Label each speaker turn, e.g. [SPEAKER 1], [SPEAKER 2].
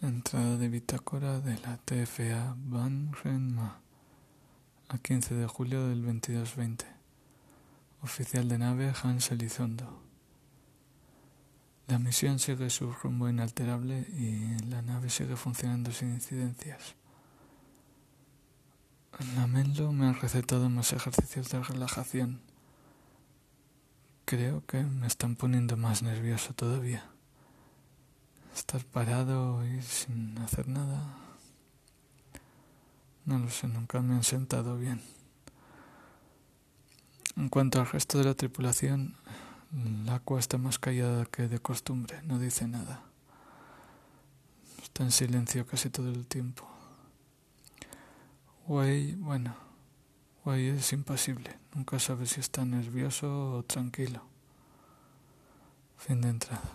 [SPEAKER 1] Entrada de bitácora de la TFA Van Renma a 15 de julio del 2220. Oficial de nave Hans Elizondo. La misión sigue su rumbo inalterable y la nave sigue funcionando sin incidencias. La Menlo me ha recetado más ejercicios de relajación. Creo que me están poniendo más nervioso todavía. Estar parado y sin hacer nada. No lo sé, nunca me han sentado bien. En cuanto al resto de la tripulación, la agua está más callada que de costumbre, no dice nada. Está en silencio casi todo el tiempo. Way, bueno, Way es impasible, nunca sabe si está nervioso o tranquilo. Fin de entrada.